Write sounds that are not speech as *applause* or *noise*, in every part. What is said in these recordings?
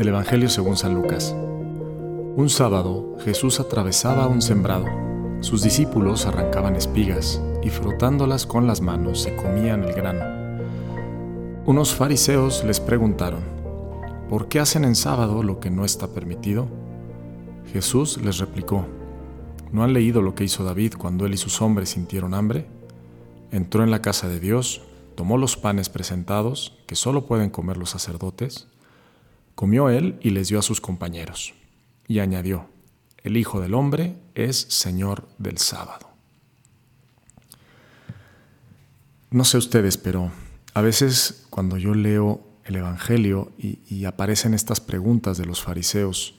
Del Evangelio según San Lucas. Un sábado Jesús atravesaba un sembrado. Sus discípulos arrancaban espigas y frotándolas con las manos se comían el grano. Unos fariseos les preguntaron, ¿por qué hacen en sábado lo que no está permitido? Jesús les replicó, ¿no han leído lo que hizo David cuando él y sus hombres sintieron hambre? Entró en la casa de Dios, tomó los panes presentados, que solo pueden comer los sacerdotes, Comió él y les dio a sus compañeros. Y añadió, el Hijo del Hombre es Señor del sábado. No sé ustedes, pero a veces cuando yo leo el Evangelio y, aparecen estas preguntas de los fariseos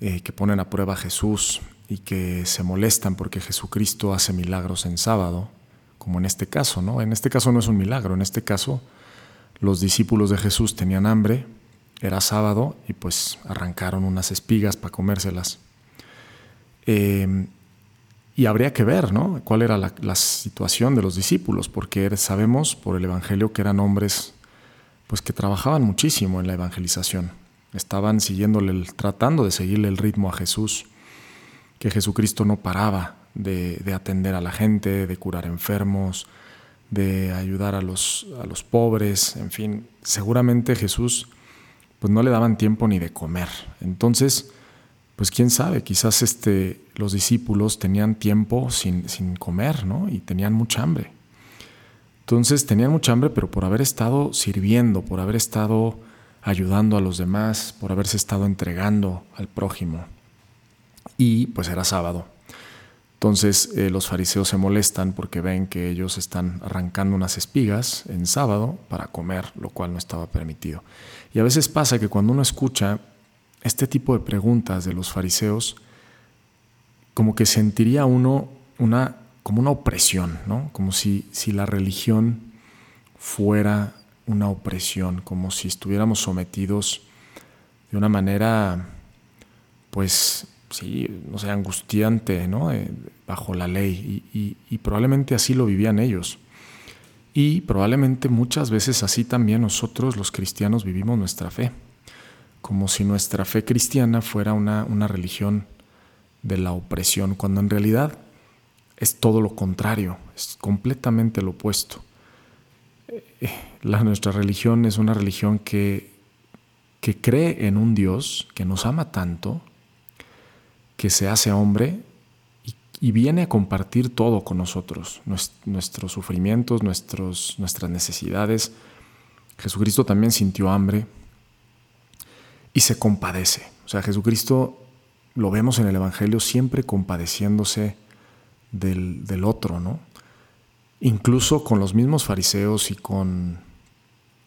eh, que ponen a prueba a Jesús y que se molestan porque Jesucristo hace milagros en sábado, como en este caso, ¿no? En este caso no es un milagro, en este caso los discípulos de Jesús tenían hambre, era sábado y pues arrancaron unas espigas para comérselas. Eh, y habría que ver, ¿no? Cuál era la, situación de los discípulos, porque sabemos por el Evangelio que eran hombres, pues que trabajaban muchísimo en la evangelización. Estaban siguiéndole, tratando de seguirle el ritmo a Jesús, que Jesucristo no paraba de, atender a la gente, de curar enfermos, de ayudar a los, a los pobres, en fin, seguramente Jesús pues no le daban tiempo ni de comer. Entonces, pues quién sabe, quizás este, los discípulos tenían tiempo sin, sin comer, ¿no? Y tenían mucha hambre. Entonces tenían mucha hambre, pero por haber estado sirviendo, por haber estado ayudando a los demás, por haberse estado entregando al prójimo. Y pues era sábado. Entonces eh, los fariseos se molestan porque ven que ellos están arrancando unas espigas en sábado para comer, lo cual no estaba permitido. Y a veces pasa que cuando uno escucha este tipo de preguntas de los fariseos, como que sentiría uno una, como una opresión, ¿no? como si, si la religión fuera una opresión, como si estuviéramos sometidos de una manera, pues sí, no sé, angustiante, ¿no? Eh, bajo la ley. Y, probablemente así lo vivían ellos. Y probablemente muchas veces así también nosotros los cristianos vivimos nuestra fe. Como si nuestra fe cristiana fuera una, una religión de la opresión, cuando en realidad es todo lo contrario, es completamente lo opuesto. Eh, la, nuestra religión es una religión que, que cree en un Dios que nos ama tanto, que se hace hombre y, viene a compartir todo con nosotros, nuestros sufrimientos, nuestros, nuestras necesidades. Jesucristo también sintió hambre y se compadece. O sea, Jesucristo lo vemos en el Evangelio siempre compadeciéndose del, otro, ¿no? Incluso con los mismos fariseos y con,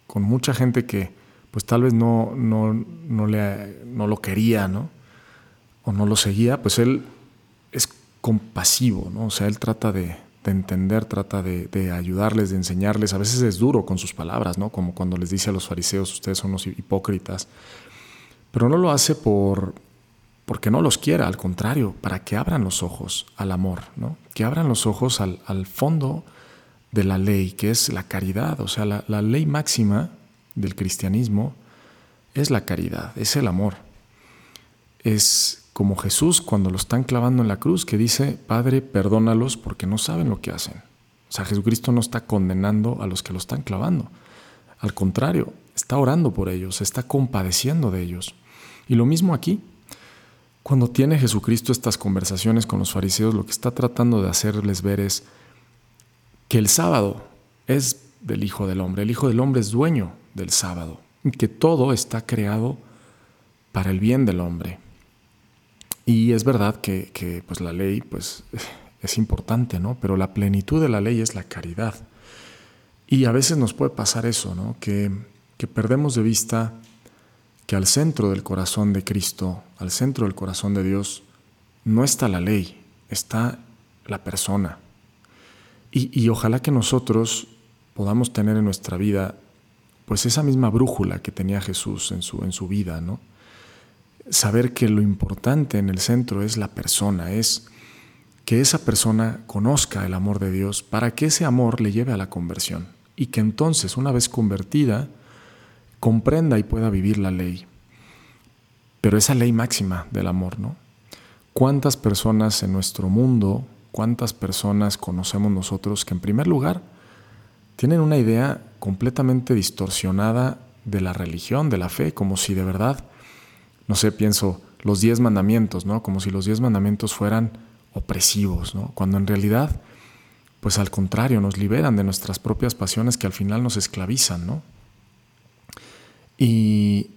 con mucha gente que pues tal vez no, no, no, le, no lo quería, ¿no? O no lo seguía, pues él es compasivo, ¿no? O sea, él trata de, entender, trata de, ayudarles, de enseñarles. A veces es duro con sus palabras, ¿no? Como cuando les dice a los fariseos, ustedes son unos hipócritas. Pero no lo hace por, porque no los quiera, al contrario, para que abran los ojos al amor, ¿no? Que abran los ojos al, fondo de la ley, que es la caridad. O sea, la, la ley máxima del cristianismo es la caridad, es el amor. Es como Jesús cuando lo están clavando en la cruz, que dice, Padre, perdónalos porque no saben lo que hacen. O sea, Jesucristo no está condenando a los que lo están clavando. Al contrario, está orando por ellos, está compadeciendo de ellos. Y lo mismo aquí. Cuando tiene Jesucristo estas conversaciones con los fariseos, lo que está tratando de hacerles ver es que el sábado es del Hijo del Hombre. El Hijo del Hombre es dueño del sábado. Y que todo está creado para el bien del hombre. Y es verdad que, pues la ley pues, *laughs* es importante, ¿no? Pero la plenitud de la ley es la caridad. Y a veces nos puede pasar eso, ¿no? Que, que perdemos de vista que al centro del corazón de Cristo, al centro del corazón de Dios, no está la ley, está la persona. Y, y, ojalá que nosotros podamos tener en nuestra vida pues esa misma brújula que tenía Jesús en su, en su vida, ¿no? Saber que lo importante en el centro es la persona, es que esa persona conozca el amor de Dios para que ese amor le lleve a la conversión y que entonces, una vez convertida, comprenda y pueda vivir la ley. Pero esa ley máxima del amor, ¿no? ¿Cuántas personas en nuestro mundo, cuántas personas conocemos nosotros que en primer lugar tienen una idea completamente distorsionada de la religión, de la fe, como si de verdad, no sé, pienso los diez mandamientos, ¿no? Como si los diez mandamientos fueran opresivos, ¿no? Cuando en realidad, pues al contrario, nos liberan de nuestras propias pasiones que al final nos esclavizan, ¿no? Y,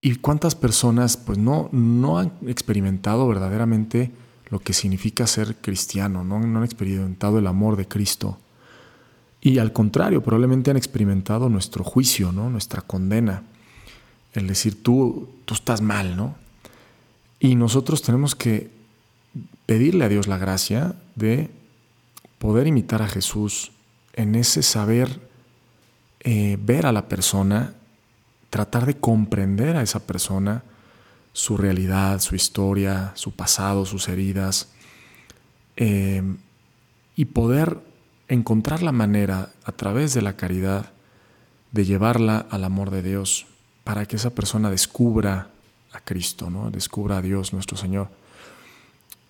y cuántas personas pues no, no han experimentado verdaderamente lo que significa ser cristiano, ¿no? no han experimentado el amor de Cristo. Y al contrario, probablemente han experimentado nuestro juicio, ¿no? nuestra condena. El decir, tú, tú estás mal, ¿no? Y nosotros tenemos que pedirle a Dios la gracia de poder imitar a Jesús en ese saber eh, ver a la persona, tratar de comprender a esa persona, su realidad, su historia, su pasado, sus heridas, eh, y poder encontrar la manera a través de la caridad de llevarla al amor de Dios para que esa persona descubra a Cristo, ¿no? descubra a Dios nuestro Señor.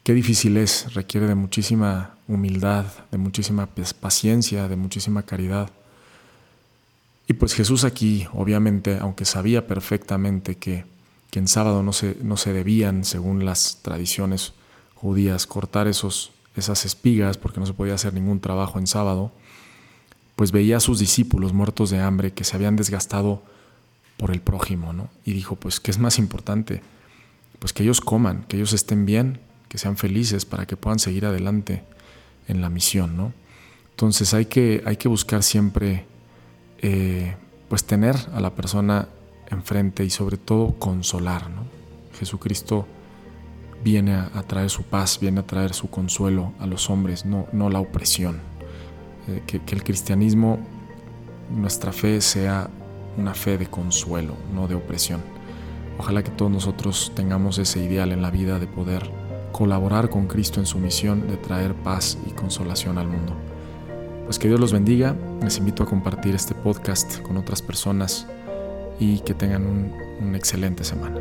Qué difícil es, requiere de muchísima humildad, de muchísima paciencia, de muchísima caridad. Y pues Jesús aquí, obviamente, aunque sabía perfectamente que, que en sábado no se, no se debían, según las tradiciones judías, cortar esos, esas espigas, porque no se podía hacer ningún trabajo en sábado, pues veía a sus discípulos muertos de hambre que se habían desgastado por el prójimo, ¿no? Y dijo, pues, ¿qué es más importante? Pues que ellos coman, que ellos estén bien, que sean felices para que puedan seguir adelante en la misión, ¿no? Entonces hay que, hay que buscar siempre, eh, pues tener a la persona enfrente y sobre todo consolar, ¿no? Jesucristo viene a, traer su paz, viene a traer su consuelo a los hombres, no, no la opresión. Eh, que, que el cristianismo, nuestra fe sea una fe de consuelo, no de opresión. Ojalá que todos nosotros tengamos ese ideal en la vida de poder colaborar con Cristo en su misión de traer paz y consolación al mundo. Pues que Dios los bendiga, les invito a compartir este podcast con otras personas y que tengan un, una excelente semana.